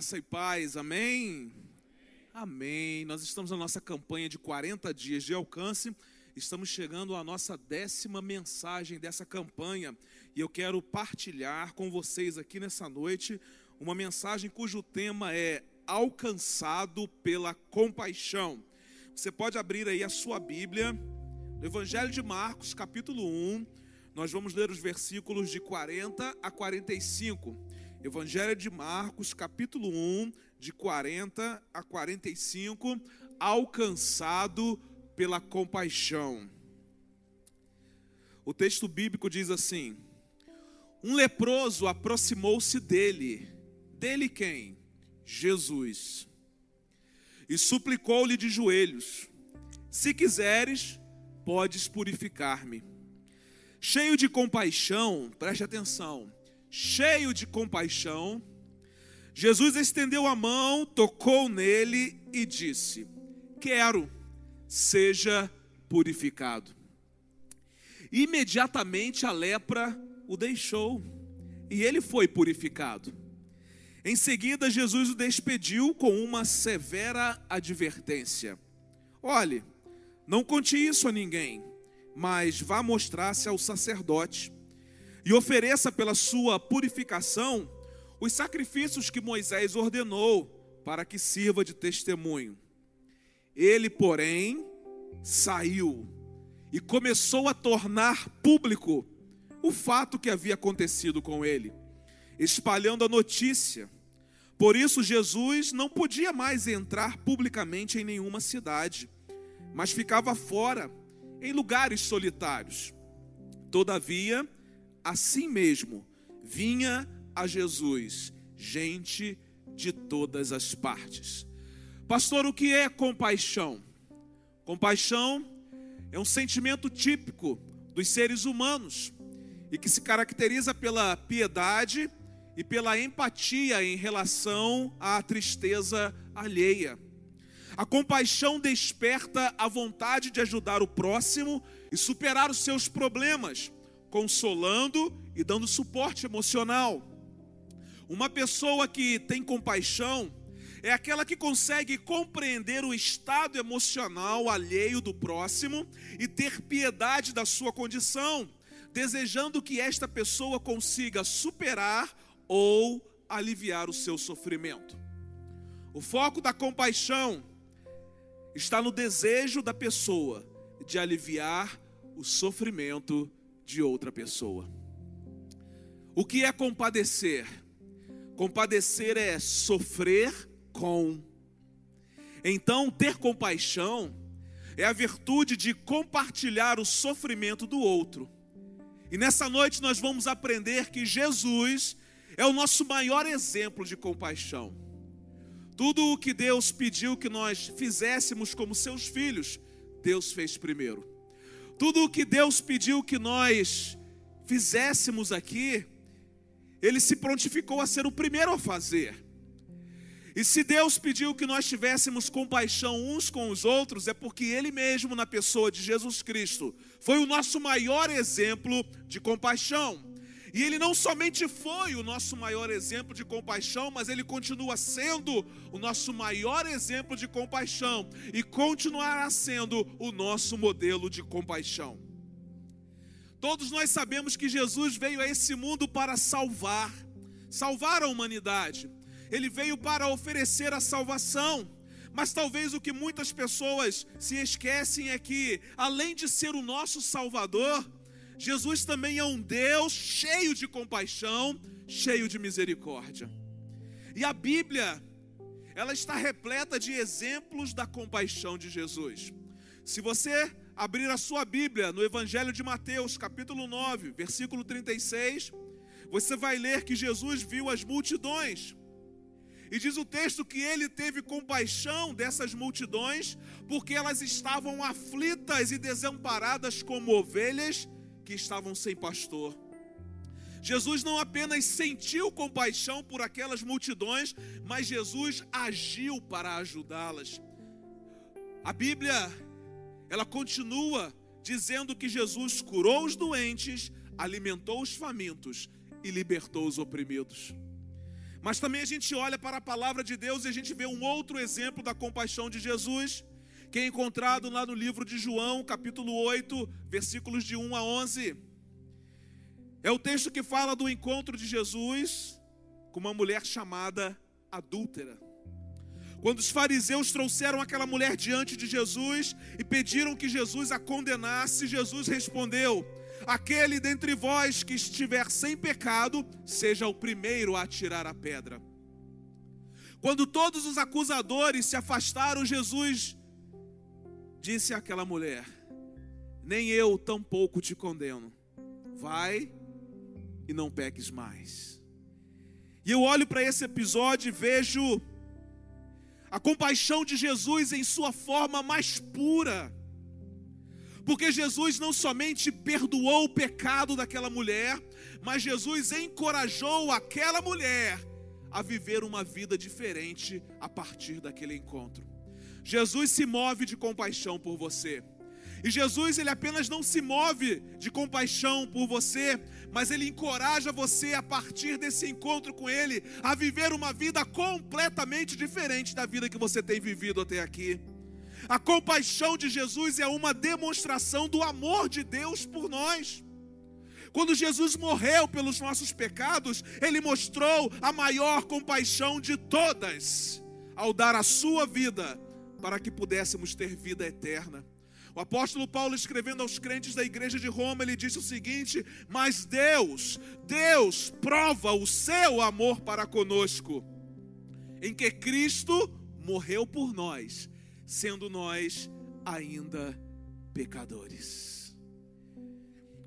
Graça e paz, amém? Amém. Nós estamos na nossa campanha de 40 dias de alcance. Estamos chegando à nossa décima mensagem dessa campanha. E eu quero partilhar com vocês aqui nessa noite uma mensagem cujo tema é Alcançado pela Compaixão. Você pode abrir aí a sua Bíblia, no Evangelho de Marcos, capítulo 1. Nós vamos ler os versículos de 40 a 45. Evangelho de Marcos, capítulo 1, de 40 a 45, alcançado pela compaixão. O texto bíblico diz assim: Um leproso aproximou-se dele. Dele quem? Jesus. E suplicou-lhe de joelhos: Se quiseres, podes purificar-me. Cheio de compaixão, preste atenção cheio de compaixão, Jesus estendeu a mão, tocou nele e disse: Quero, seja purificado. Imediatamente a lepra o deixou e ele foi purificado. Em seguida, Jesus o despediu com uma severa advertência: Olhe, não conte isso a ninguém, mas vá mostrar-se ao sacerdote e ofereça pela sua purificação os sacrifícios que Moisés ordenou para que sirva de testemunho. Ele, porém, saiu e começou a tornar público o fato que havia acontecido com ele, espalhando a notícia. Por isso, Jesus não podia mais entrar publicamente em nenhuma cidade, mas ficava fora, em lugares solitários. Todavia, assim mesmo vinha a Jesus gente de todas as partes. Pastor, o que é compaixão? Compaixão é um sentimento típico dos seres humanos e que se caracteriza pela piedade e pela empatia em relação à tristeza alheia. A compaixão desperta a vontade de ajudar o próximo e superar os seus problemas consolando e dando suporte emocional. Uma pessoa que tem compaixão é aquela que consegue compreender o estado emocional alheio do próximo e ter piedade da sua condição, desejando que esta pessoa consiga superar ou aliviar o seu sofrimento. O foco da compaixão está no desejo da pessoa de aliviar o sofrimento de outra pessoa. O que é compadecer? Compadecer é sofrer com. Então, ter compaixão é a virtude de compartilhar o sofrimento do outro. E nessa noite nós vamos aprender que Jesus é o nosso maior exemplo de compaixão. Tudo o que Deus pediu que nós fizéssemos como seus filhos, Deus fez primeiro. Tudo o que Deus pediu que nós fizéssemos aqui, Ele se prontificou a ser o primeiro a fazer. E se Deus pediu que nós tivéssemos compaixão uns com os outros, é porque Ele mesmo, na pessoa de Jesus Cristo, foi o nosso maior exemplo de compaixão. E ele não somente foi o nosso maior exemplo de compaixão, mas ele continua sendo o nosso maior exemplo de compaixão e continuará sendo o nosso modelo de compaixão. Todos nós sabemos que Jesus veio a esse mundo para salvar, salvar a humanidade. Ele veio para oferecer a salvação. Mas talvez o que muitas pessoas se esquecem é que, além de ser o nosso Salvador, Jesus também é um Deus cheio de compaixão, cheio de misericórdia. E a Bíblia, ela está repleta de exemplos da compaixão de Jesus. Se você abrir a sua Bíblia no Evangelho de Mateus, capítulo 9, versículo 36, você vai ler que Jesus viu as multidões. E diz o texto que ele teve compaixão dessas multidões, porque elas estavam aflitas e desamparadas como ovelhas que estavam sem pastor. Jesus não apenas sentiu compaixão por aquelas multidões, mas Jesus agiu para ajudá-las. A Bíblia, ela continua dizendo que Jesus curou os doentes, alimentou os famintos e libertou os oprimidos. Mas também a gente olha para a palavra de Deus e a gente vê um outro exemplo da compaixão de Jesus, que é encontrado lá no livro de João, capítulo 8, versículos de 1 a 11. É o texto que fala do encontro de Jesus com uma mulher chamada adúltera. Quando os fariseus trouxeram aquela mulher diante de Jesus e pediram que Jesus a condenasse, Jesus respondeu: Aquele dentre vós que estiver sem pecado, seja o primeiro a atirar a pedra. Quando todos os acusadores se afastaram, Jesus disse àquela mulher: Nem eu tampouco te condeno. Vai e não peques mais. E eu olho para esse episódio e vejo a compaixão de Jesus em sua forma mais pura. Porque Jesus não somente perdoou o pecado daquela mulher, mas Jesus encorajou aquela mulher a viver uma vida diferente a partir daquele encontro. Jesus se move de compaixão por você. E Jesus, ele apenas não se move de compaixão por você, mas ele encoraja você a partir desse encontro com ele a viver uma vida completamente diferente da vida que você tem vivido até aqui. A compaixão de Jesus é uma demonstração do amor de Deus por nós. Quando Jesus morreu pelos nossos pecados, ele mostrou a maior compaixão de todas, ao dar a sua vida para que pudéssemos ter vida eterna. O apóstolo Paulo, escrevendo aos crentes da igreja de Roma, ele disse o seguinte: Mas Deus, Deus prova o seu amor para conosco, em que Cristo morreu por nós, sendo nós ainda pecadores.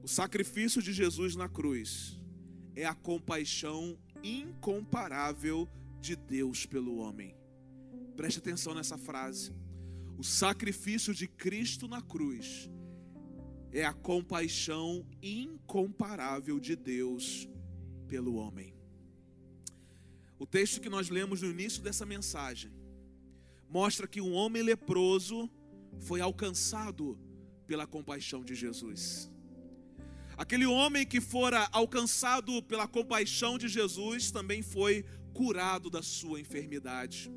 O sacrifício de Jesus na cruz é a compaixão incomparável de Deus pelo homem. Preste atenção nessa frase. O sacrifício de Cristo na cruz é a compaixão incomparável de Deus pelo homem. O texto que nós lemos no início dessa mensagem mostra que um homem leproso foi alcançado pela compaixão de Jesus. Aquele homem que fora alcançado pela compaixão de Jesus também foi curado da sua enfermidade.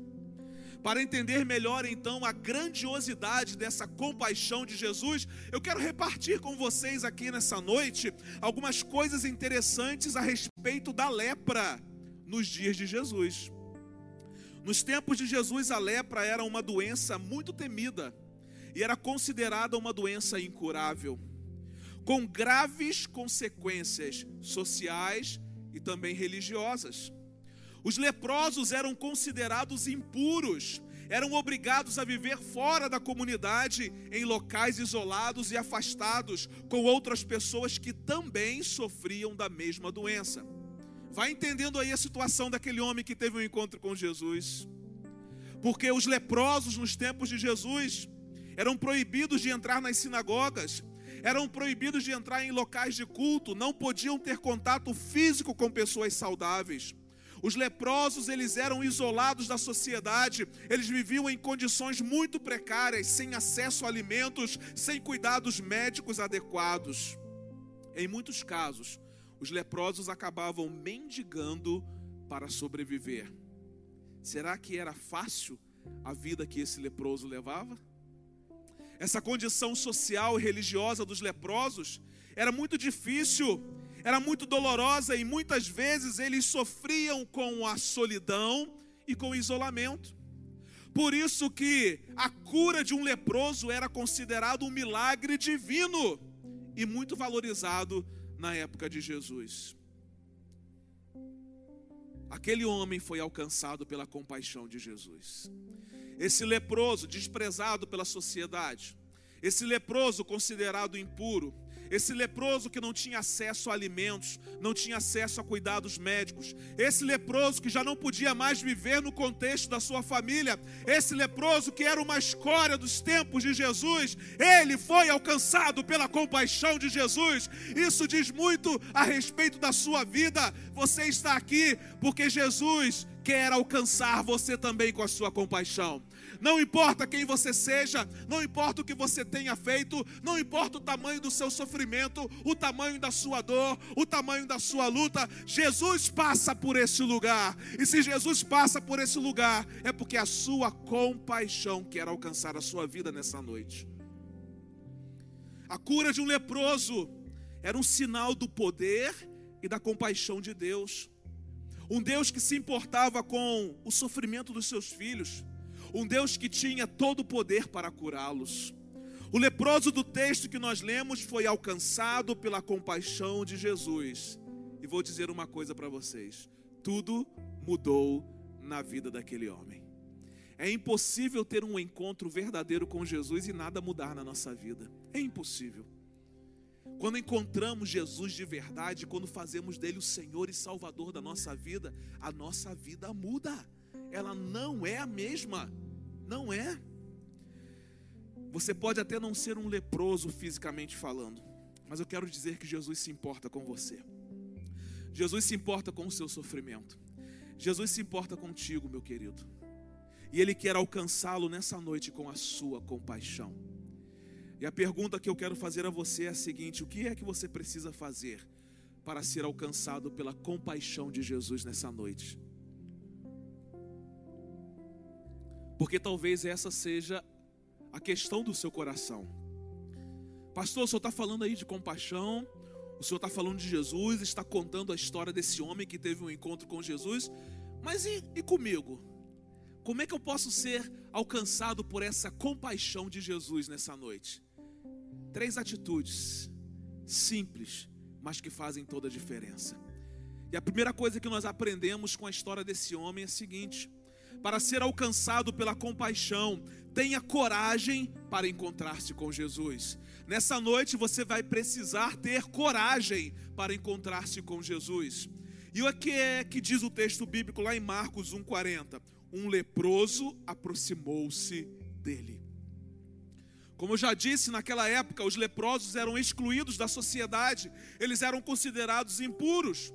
Para entender melhor então a grandiosidade dessa compaixão de Jesus, eu quero repartir com vocês aqui nessa noite algumas coisas interessantes a respeito da lepra nos dias de Jesus. Nos tempos de Jesus, a lepra era uma doença muito temida e era considerada uma doença incurável, com graves consequências sociais e também religiosas. Os leprosos eram considerados impuros, eram obrigados a viver fora da comunidade, em locais isolados e afastados, com outras pessoas que também sofriam da mesma doença. Vai entendendo aí a situação daquele homem que teve um encontro com Jesus. Porque os leprosos nos tempos de Jesus eram proibidos de entrar nas sinagogas, eram proibidos de entrar em locais de culto, não podiam ter contato físico com pessoas saudáveis. Os leprosos, eles eram isolados da sociedade, eles viviam em condições muito precárias, sem acesso a alimentos, sem cuidados médicos adequados. Em muitos casos, os leprosos acabavam mendigando para sobreviver. Será que era fácil a vida que esse leproso levava? Essa condição social e religiosa dos leprosos era muito difícil era muito dolorosa e muitas vezes eles sofriam com a solidão e com o isolamento. Por isso que a cura de um leproso era considerado um milagre divino e muito valorizado na época de Jesus. Aquele homem foi alcançado pela compaixão de Jesus. Esse leproso, desprezado pela sociedade, esse leproso considerado impuro, esse leproso que não tinha acesso a alimentos, não tinha acesso a cuidados médicos, esse leproso que já não podia mais viver no contexto da sua família, esse leproso que era uma escória dos tempos de Jesus, ele foi alcançado pela compaixão de Jesus. Isso diz muito a respeito da sua vida. Você está aqui porque Jesus quer alcançar você também com a sua compaixão. Não importa quem você seja, não importa o que você tenha feito, não importa o tamanho do seu sofrimento, o tamanho da sua dor, o tamanho da sua luta, Jesus passa por esse lugar. E se Jesus passa por esse lugar, é porque a sua compaixão quer alcançar a sua vida nessa noite. A cura de um leproso era um sinal do poder e da compaixão de Deus. Um Deus que se importava com o sofrimento dos seus filhos. Um Deus que tinha todo o poder para curá-los. O leproso do texto que nós lemos foi alcançado pela compaixão de Jesus. E vou dizer uma coisa para vocês: tudo mudou na vida daquele homem. É impossível ter um encontro verdadeiro com Jesus e nada mudar na nossa vida. É impossível. Quando encontramos Jesus de verdade, quando fazemos dele o Senhor e Salvador da nossa vida, a nossa vida muda. Ela não é a mesma. Não é. Você pode até não ser um leproso fisicamente falando, mas eu quero dizer que Jesus se importa com você. Jesus se importa com o seu sofrimento. Jesus se importa contigo, meu querido. E Ele quer alcançá-lo nessa noite com a sua compaixão. E a pergunta que eu quero fazer a você é a seguinte: o que é que você precisa fazer para ser alcançado pela compaixão de Jesus nessa noite? Porque talvez essa seja a questão do seu coração. Pastor, o senhor está falando aí de compaixão, o senhor está falando de Jesus, está contando a história desse homem que teve um encontro com Jesus, mas e, e comigo? Como é que eu posso ser alcançado por essa compaixão de Jesus nessa noite? Três atitudes simples, mas que fazem toda a diferença. E a primeira coisa que nós aprendemos com a história desse homem é a seguinte: para ser alcançado pela compaixão, tenha coragem para encontrar-se com Jesus. Nessa noite você vai precisar ter coragem para encontrar-se com Jesus. E o que é que diz o texto bíblico lá em Marcos 1,40? Um leproso aproximou-se dele. Como eu já disse, naquela época os leprosos eram excluídos da sociedade, eles eram considerados impuros.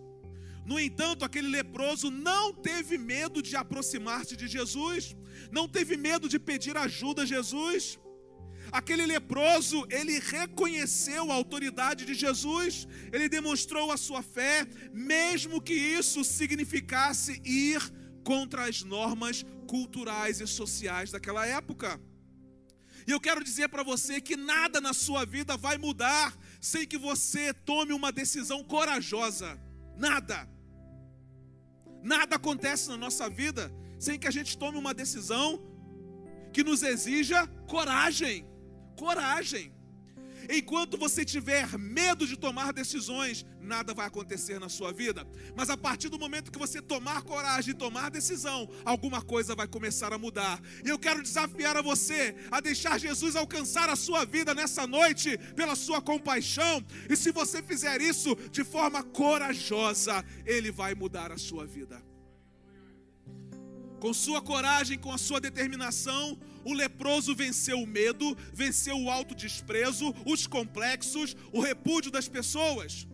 No entanto, aquele leproso não teve medo de aproximar-se de Jesus, não teve medo de pedir ajuda a Jesus. Aquele leproso, ele reconheceu a autoridade de Jesus, ele demonstrou a sua fé, mesmo que isso significasse ir contra as normas culturais e sociais daquela época. E eu quero dizer para você que nada na sua vida vai mudar sem que você tome uma decisão corajosa. Nada. Nada acontece na nossa vida sem que a gente tome uma decisão que nos exija coragem. Coragem. Enquanto você tiver medo de tomar decisões, nada vai acontecer na sua vida. Mas a partir do momento que você tomar coragem e tomar decisão, alguma coisa vai começar a mudar. E eu quero desafiar a você a deixar Jesus alcançar a sua vida nessa noite pela sua compaixão. E se você fizer isso de forma corajosa, ele vai mudar a sua vida. Com sua coragem, com a sua determinação, o leproso venceu o medo, venceu o autodesprezo, os complexos, o repúdio das pessoas.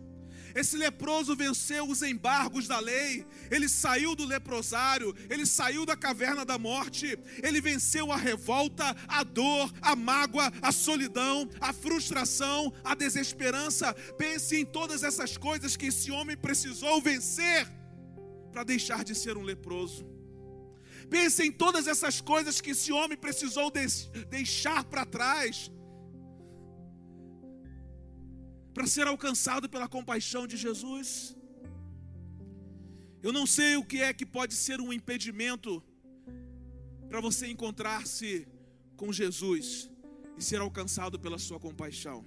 Esse leproso venceu os embargos da lei, ele saiu do leprosário, ele saiu da caverna da morte, ele venceu a revolta, a dor, a mágoa, a solidão, a frustração, a desesperança. Pense em todas essas coisas que esse homem precisou vencer para deixar de ser um leproso. Pense em todas essas coisas que esse homem precisou deixar para trás para ser alcançado pela compaixão de Jesus. Eu não sei o que é que pode ser um impedimento para você encontrar-se com Jesus e ser alcançado pela sua compaixão.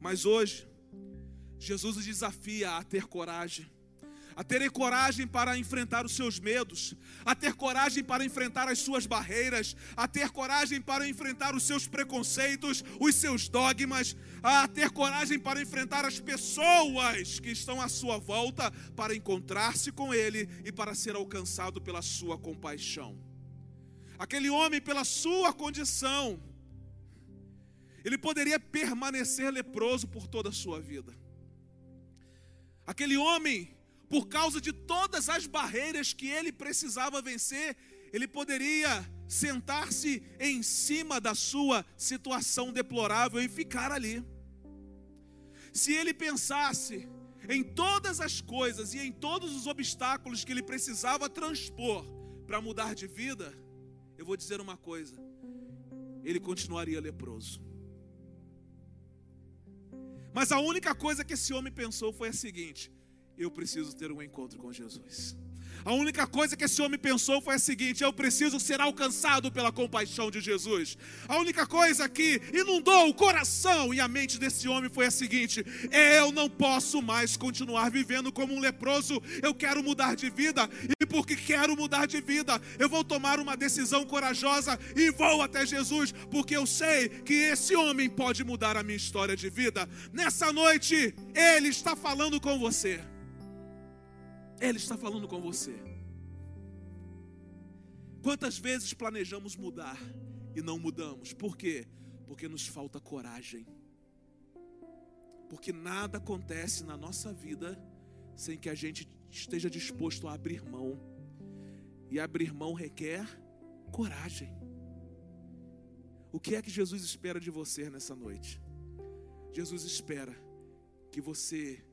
Mas hoje, Jesus os desafia a ter coragem a ter coragem para enfrentar os seus medos, a ter coragem para enfrentar as suas barreiras, a ter coragem para enfrentar os seus preconceitos, os seus dogmas, a ter coragem para enfrentar as pessoas que estão à sua volta, para encontrar-se com Ele e para ser alcançado pela sua compaixão. Aquele homem, pela sua condição, ele poderia permanecer leproso por toda a sua vida. Aquele homem por causa de todas as barreiras que ele precisava vencer, ele poderia sentar-se em cima da sua situação deplorável e ficar ali. Se ele pensasse em todas as coisas e em todos os obstáculos que ele precisava transpor para mudar de vida, eu vou dizer uma coisa: ele continuaria leproso. Mas a única coisa que esse homem pensou foi a seguinte: eu preciso ter um encontro com Jesus. A única coisa que esse homem pensou foi a seguinte: eu preciso ser alcançado pela compaixão de Jesus. A única coisa que inundou o coração e a mente desse homem foi a seguinte: eu não posso mais continuar vivendo como um leproso, eu quero mudar de vida, e porque quero mudar de vida, eu vou tomar uma decisão corajosa e vou até Jesus, porque eu sei que esse homem pode mudar a minha história de vida. Nessa noite, ele está falando com você. Ele está falando com você. Quantas vezes planejamos mudar e não mudamos? Por quê? Porque nos falta coragem. Porque nada acontece na nossa vida sem que a gente esteja disposto a abrir mão. E abrir mão requer coragem. O que é que Jesus espera de você nessa noite? Jesus espera que você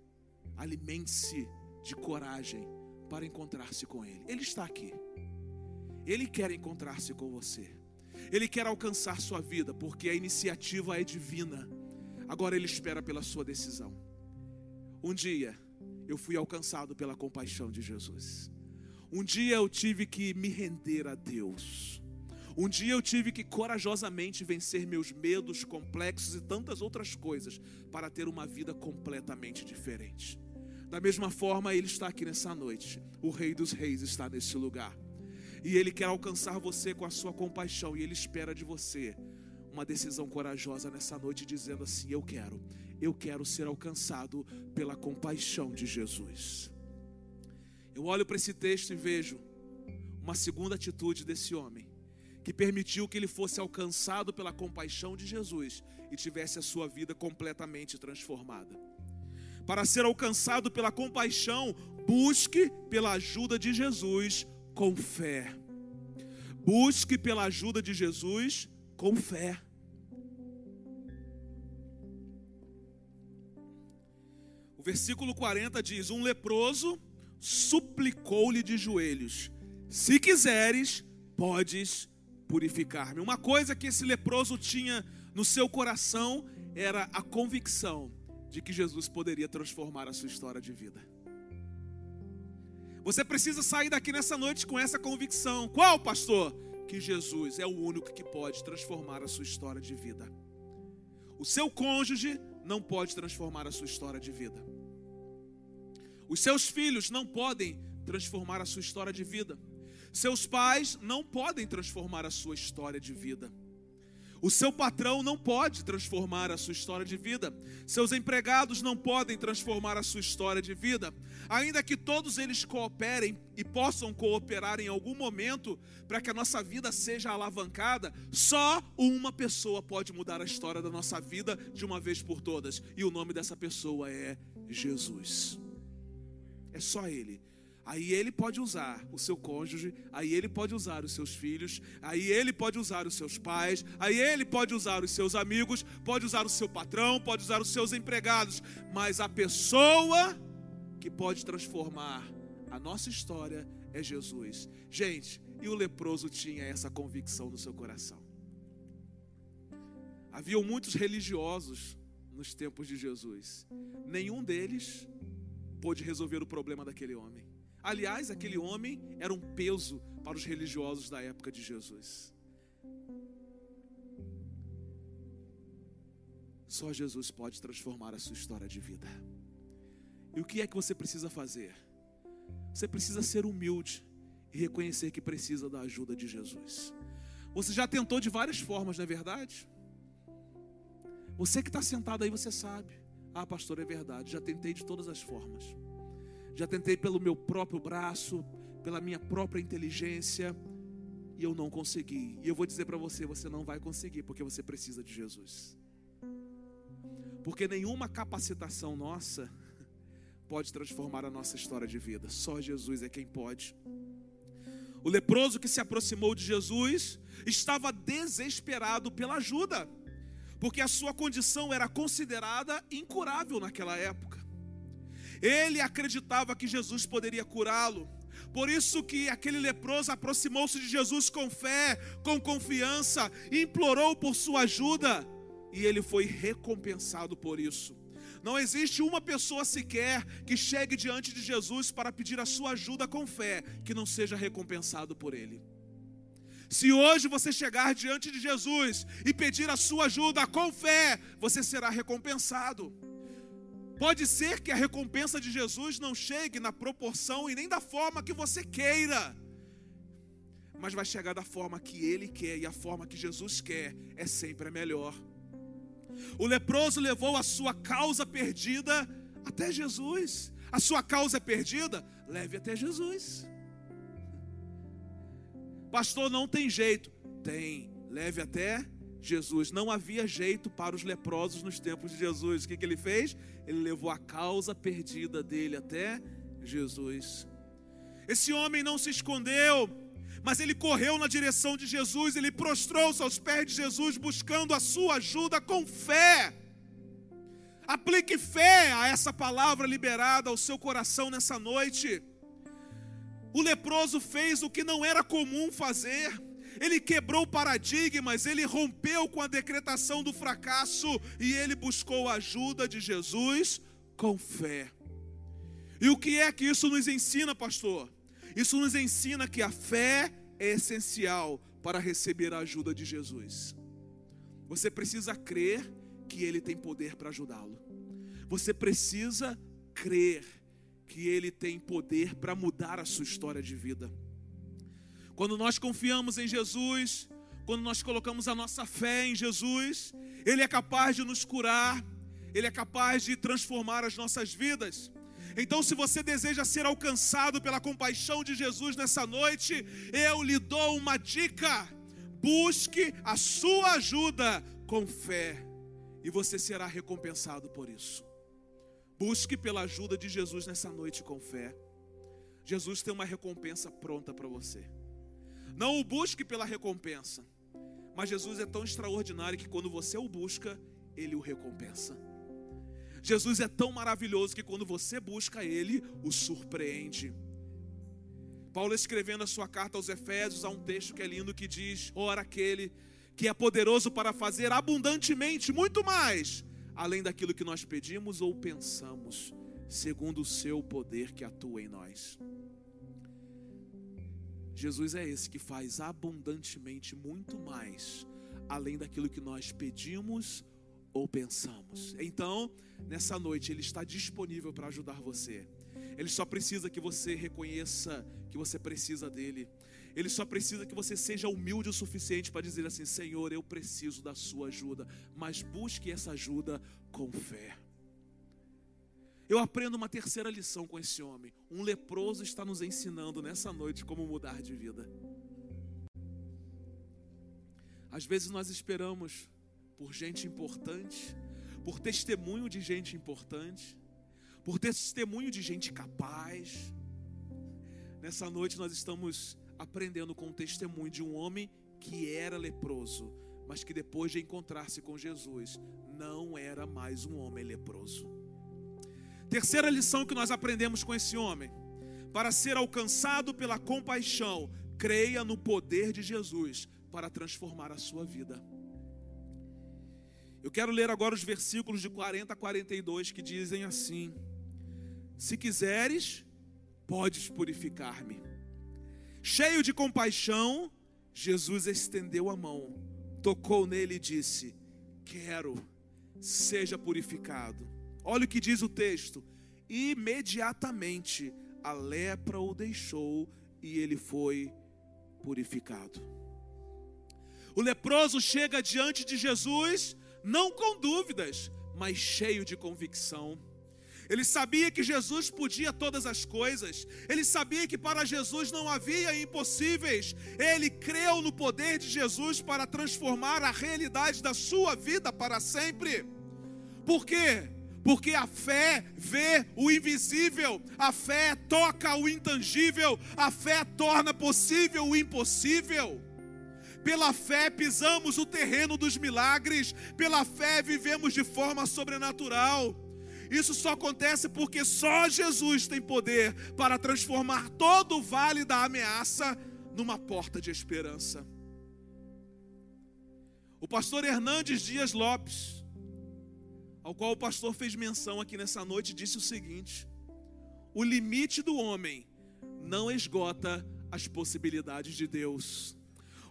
alimente-se de coragem para encontrar-se com Ele. Ele está aqui. Ele quer encontrar-se com você. Ele quer alcançar sua vida, porque a iniciativa é divina. Agora Ele espera pela sua decisão. Um dia eu fui alcançado pela compaixão de Jesus. Um dia eu tive que me render a Deus. Um dia eu tive que corajosamente vencer meus medos, complexos e tantas outras coisas para ter uma vida completamente diferente. Da mesma forma, Ele está aqui nessa noite. O Rei dos Reis está nesse lugar. E Ele quer alcançar você com a sua compaixão. E Ele espera de você uma decisão corajosa nessa noite, dizendo assim: Eu quero, eu quero ser alcançado pela compaixão de Jesus. Eu olho para esse texto e vejo uma segunda atitude desse homem, que permitiu que ele fosse alcançado pela compaixão de Jesus e tivesse a sua vida completamente transformada. Para ser alcançado pela compaixão, busque pela ajuda de Jesus com fé. Busque pela ajuda de Jesus com fé. O versículo 40 diz: Um leproso suplicou-lhe de joelhos: Se quiseres, podes purificar-me. Uma coisa que esse leproso tinha no seu coração era a convicção de que Jesus poderia transformar a sua história de vida. Você precisa sair daqui nessa noite com essa convicção. Qual, pastor? Que Jesus é o único que pode transformar a sua história de vida. O seu cônjuge não pode transformar a sua história de vida. Os seus filhos não podem transformar a sua história de vida. Seus pais não podem transformar a sua história de vida. O seu patrão não pode transformar a sua história de vida. Seus empregados não podem transformar a sua história de vida. Ainda que todos eles cooperem e possam cooperar em algum momento para que a nossa vida seja alavancada, só uma pessoa pode mudar a história da nossa vida de uma vez por todas. E o nome dessa pessoa é Jesus. É só Ele. Aí ele pode usar o seu cônjuge, aí ele pode usar os seus filhos, aí ele pode usar os seus pais, aí ele pode usar os seus amigos, pode usar o seu patrão, pode usar os seus empregados, mas a pessoa que pode transformar a nossa história é Jesus. Gente, e o leproso tinha essa convicção no seu coração. Haviam muitos religiosos nos tempos de Jesus. Nenhum deles pôde resolver o problema daquele homem. Aliás, aquele homem era um peso para os religiosos da época de Jesus. Só Jesus pode transformar a sua história de vida. E o que é que você precisa fazer? Você precisa ser humilde e reconhecer que precisa da ajuda de Jesus. Você já tentou de várias formas, não é verdade? Você que está sentado aí, você sabe. Ah, pastor, é verdade. Já tentei de todas as formas já tentei pelo meu próprio braço, pela minha própria inteligência, e eu não consegui. E eu vou dizer para você: você não vai conseguir, porque você precisa de Jesus. Porque nenhuma capacitação nossa pode transformar a nossa história de vida, só Jesus é quem pode. O leproso que se aproximou de Jesus estava desesperado pela ajuda, porque a sua condição era considerada incurável naquela época. Ele acreditava que Jesus poderia curá-lo. Por isso que aquele leproso aproximou-se de Jesus com fé, com confiança, implorou por sua ajuda, e ele foi recompensado por isso. Não existe uma pessoa sequer que chegue diante de Jesus para pedir a sua ajuda com fé, que não seja recompensado por ele. Se hoje você chegar diante de Jesus e pedir a sua ajuda com fé, você será recompensado. Pode ser que a recompensa de Jesus não chegue na proporção e nem da forma que você queira, mas vai chegar da forma que Ele quer, e a forma que Jesus quer é sempre a melhor. O leproso levou a sua causa perdida até Jesus. A sua causa é perdida? Leve até Jesus. Pastor, não tem jeito. Tem, leve até Jesus. Não havia jeito para os leprosos nos tempos de Jesus. O que, que ele fez? Ele levou a causa perdida dele até Jesus. Esse homem não se escondeu, mas ele correu na direção de Jesus, ele prostrou-se aos pés de Jesus, buscando a sua ajuda com fé. Aplique fé a essa palavra liberada ao seu coração nessa noite. O leproso fez o que não era comum fazer. Ele quebrou paradigmas, ele rompeu com a decretação do fracasso e ele buscou a ajuda de Jesus com fé. E o que é que isso nos ensina, pastor? Isso nos ensina que a fé é essencial para receber a ajuda de Jesus. Você precisa crer que Ele tem poder para ajudá-lo. Você precisa crer que Ele tem poder para mudar a sua história de vida. Quando nós confiamos em Jesus, quando nós colocamos a nossa fé em Jesus, Ele é capaz de nos curar, Ele é capaz de transformar as nossas vidas. Então, se você deseja ser alcançado pela compaixão de Jesus nessa noite, eu lhe dou uma dica: busque a sua ajuda com fé, e você será recompensado por isso. Busque pela ajuda de Jesus nessa noite com fé. Jesus tem uma recompensa pronta para você. Não o busque pela recompensa, mas Jesus é tão extraordinário que quando você o busca, ele o recompensa. Jesus é tão maravilhoso que quando você busca Ele, o surpreende. Paulo escrevendo a sua carta aos Efésios, há um texto que é lindo que diz: Ora, aquele que é poderoso para fazer abundantemente, muito mais, além daquilo que nós pedimos ou pensamos, segundo o seu poder que atua em nós. Jesus é esse que faz abundantemente muito mais, além daquilo que nós pedimos ou pensamos. Então, nessa noite, Ele está disponível para ajudar você. Ele só precisa que você reconheça que você precisa dele. Ele só precisa que você seja humilde o suficiente para dizer assim: Senhor, eu preciso da Sua ajuda. Mas busque essa ajuda com fé. Eu aprendo uma terceira lição com esse homem. Um leproso está nos ensinando nessa noite como mudar de vida. Às vezes nós esperamos por gente importante, por testemunho de gente importante, por testemunho de gente capaz. Nessa noite nós estamos aprendendo com o testemunho de um homem que era leproso, mas que depois de encontrar-se com Jesus, não era mais um homem leproso. Terceira lição que nós aprendemos com esse homem: para ser alcançado pela compaixão, creia no poder de Jesus para transformar a sua vida. Eu quero ler agora os versículos de 40 a 42 que dizem assim: Se quiseres, podes purificar-me. Cheio de compaixão, Jesus estendeu a mão, tocou nele e disse: Quero, seja purificado. Olha o que diz o texto: imediatamente a lepra o deixou e ele foi purificado. O leproso chega diante de Jesus não com dúvidas, mas cheio de convicção. Ele sabia que Jesus podia todas as coisas, ele sabia que para Jesus não havia impossíveis, ele creu no poder de Jesus para transformar a realidade da sua vida para sempre. Por quê? Porque a fé vê o invisível, a fé toca o intangível, a fé torna possível o impossível. Pela fé pisamos o terreno dos milagres, pela fé vivemos de forma sobrenatural. Isso só acontece porque só Jesus tem poder para transformar todo o vale da ameaça numa porta de esperança. O pastor Hernandes Dias Lopes, ao qual o pastor fez menção aqui nessa noite, disse o seguinte: o limite do homem não esgota as possibilidades de Deus.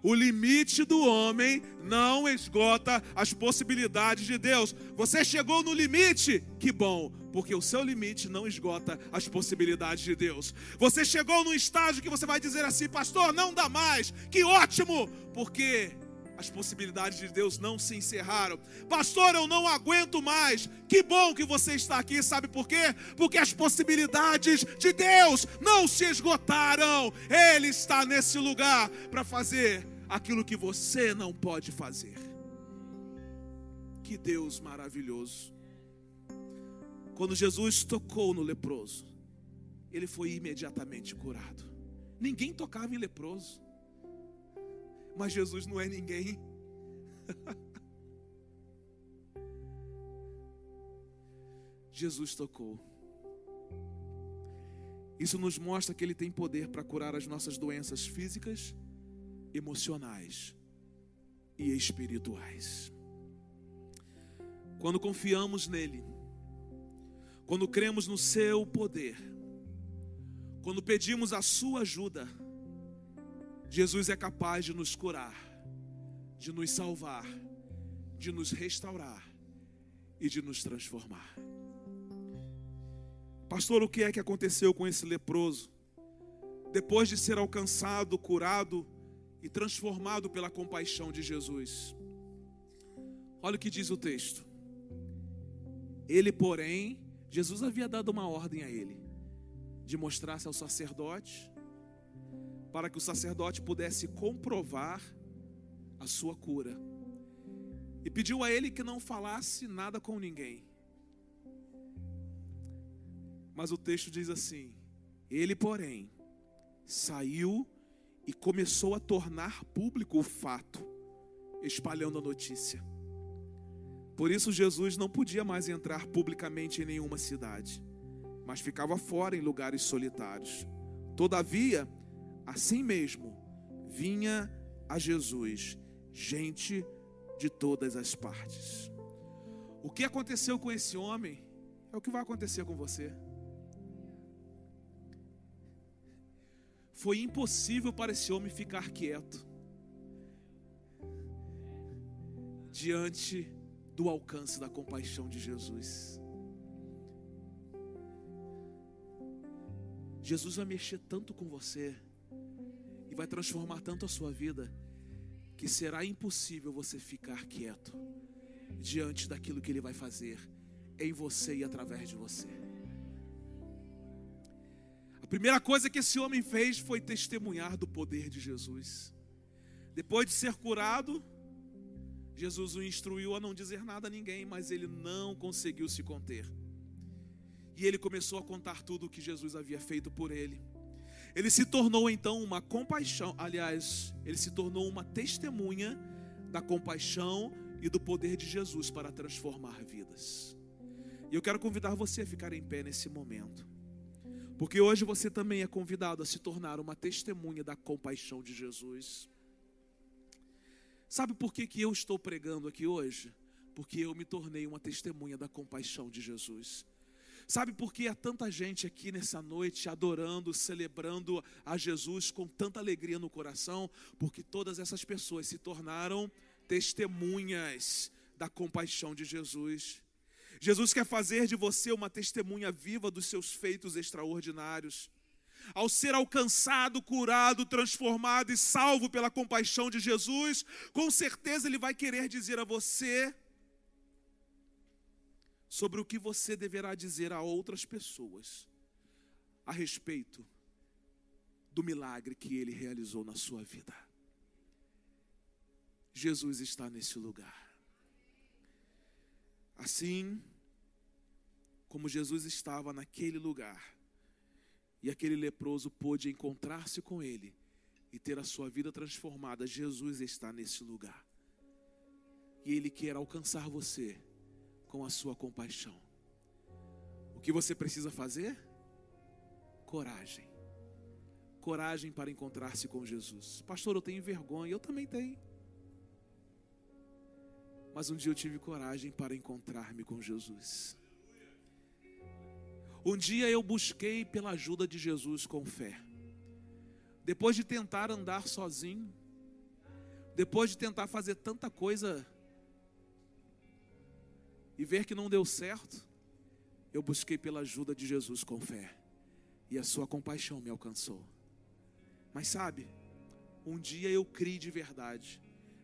O limite do homem não esgota as possibilidades de Deus. Você chegou no limite? Que bom, porque o seu limite não esgota as possibilidades de Deus. Você chegou num estágio que você vai dizer assim, pastor, não dá mais. Que ótimo, porque as possibilidades de Deus não se encerraram. Pastor, eu não aguento mais. Que bom que você está aqui, sabe por quê? Porque as possibilidades de Deus não se esgotaram. Ele está nesse lugar para fazer aquilo que você não pode fazer. Que Deus maravilhoso. Quando Jesus tocou no leproso, ele foi imediatamente curado. Ninguém tocava em leproso. Mas Jesus não é ninguém. Jesus tocou. Isso nos mostra que Ele tem poder para curar as nossas doenças físicas, emocionais e espirituais. Quando confiamos nele, quando cremos no seu poder, quando pedimos a sua ajuda, Jesus é capaz de nos curar, de nos salvar, de nos restaurar e de nos transformar. Pastor, o que é que aconteceu com esse leproso? Depois de ser alcançado, curado e transformado pela compaixão de Jesus. Olha o que diz o texto. Ele, porém, Jesus havia dado uma ordem a ele de mostrar-se ao sacerdote para que o sacerdote pudesse comprovar a sua cura. E pediu a ele que não falasse nada com ninguém. Mas o texto diz assim: Ele, porém, saiu e começou a tornar público o fato, espalhando a notícia. Por isso, Jesus não podia mais entrar publicamente em nenhuma cidade, mas ficava fora em lugares solitários. Todavia, Assim mesmo, vinha a Jesus gente de todas as partes. O que aconteceu com esse homem é o que vai acontecer com você. Foi impossível para esse homem ficar quieto diante do alcance da compaixão de Jesus. Jesus vai mexer tanto com você e vai transformar tanto a sua vida que será impossível você ficar quieto diante daquilo que ele vai fazer em você e através de você. A primeira coisa que esse homem fez foi testemunhar do poder de Jesus. Depois de ser curado, Jesus o instruiu a não dizer nada a ninguém, mas ele não conseguiu se conter. E ele começou a contar tudo o que Jesus havia feito por ele. Ele se tornou então uma compaixão, aliás, ele se tornou uma testemunha da compaixão e do poder de Jesus para transformar vidas. E eu quero convidar você a ficar em pé nesse momento. Porque hoje você também é convidado a se tornar uma testemunha da compaixão de Jesus. Sabe por que, que eu estou pregando aqui hoje? Porque eu me tornei uma testemunha da compaixão de Jesus. Sabe por que há tanta gente aqui nessa noite adorando, celebrando a Jesus com tanta alegria no coração? Porque todas essas pessoas se tornaram testemunhas da compaixão de Jesus. Jesus quer fazer de você uma testemunha viva dos seus feitos extraordinários. Ao ser alcançado, curado, transformado e salvo pela compaixão de Jesus, com certeza Ele vai querer dizer a você sobre o que você deverá dizer a outras pessoas a respeito do milagre que ele realizou na sua vida. Jesus está nesse lugar. Assim, como Jesus estava naquele lugar e aquele leproso pôde encontrar-se com ele e ter a sua vida transformada, Jesus está nesse lugar. E ele quer alcançar você com a sua compaixão. O que você precisa fazer? Coragem. Coragem para encontrar-se com Jesus. Pastor, eu tenho vergonha, eu também tenho. Mas um dia eu tive coragem para encontrar-me com Jesus. Um dia eu busquei pela ajuda de Jesus com fé. Depois de tentar andar sozinho, depois de tentar fazer tanta coisa e ver que não deu certo, eu busquei pela ajuda de Jesus com fé. E a sua compaixão me alcançou. Mas sabe, um dia eu criei de verdade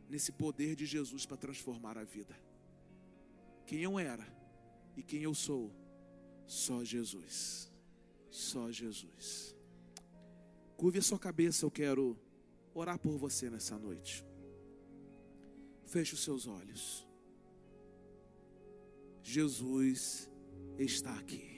nesse poder de Jesus para transformar a vida. Quem eu era e quem eu sou só Jesus. Só Jesus. Curve a sua cabeça, eu quero orar por você nessa noite. Feche os seus olhos. Jesus está aqui.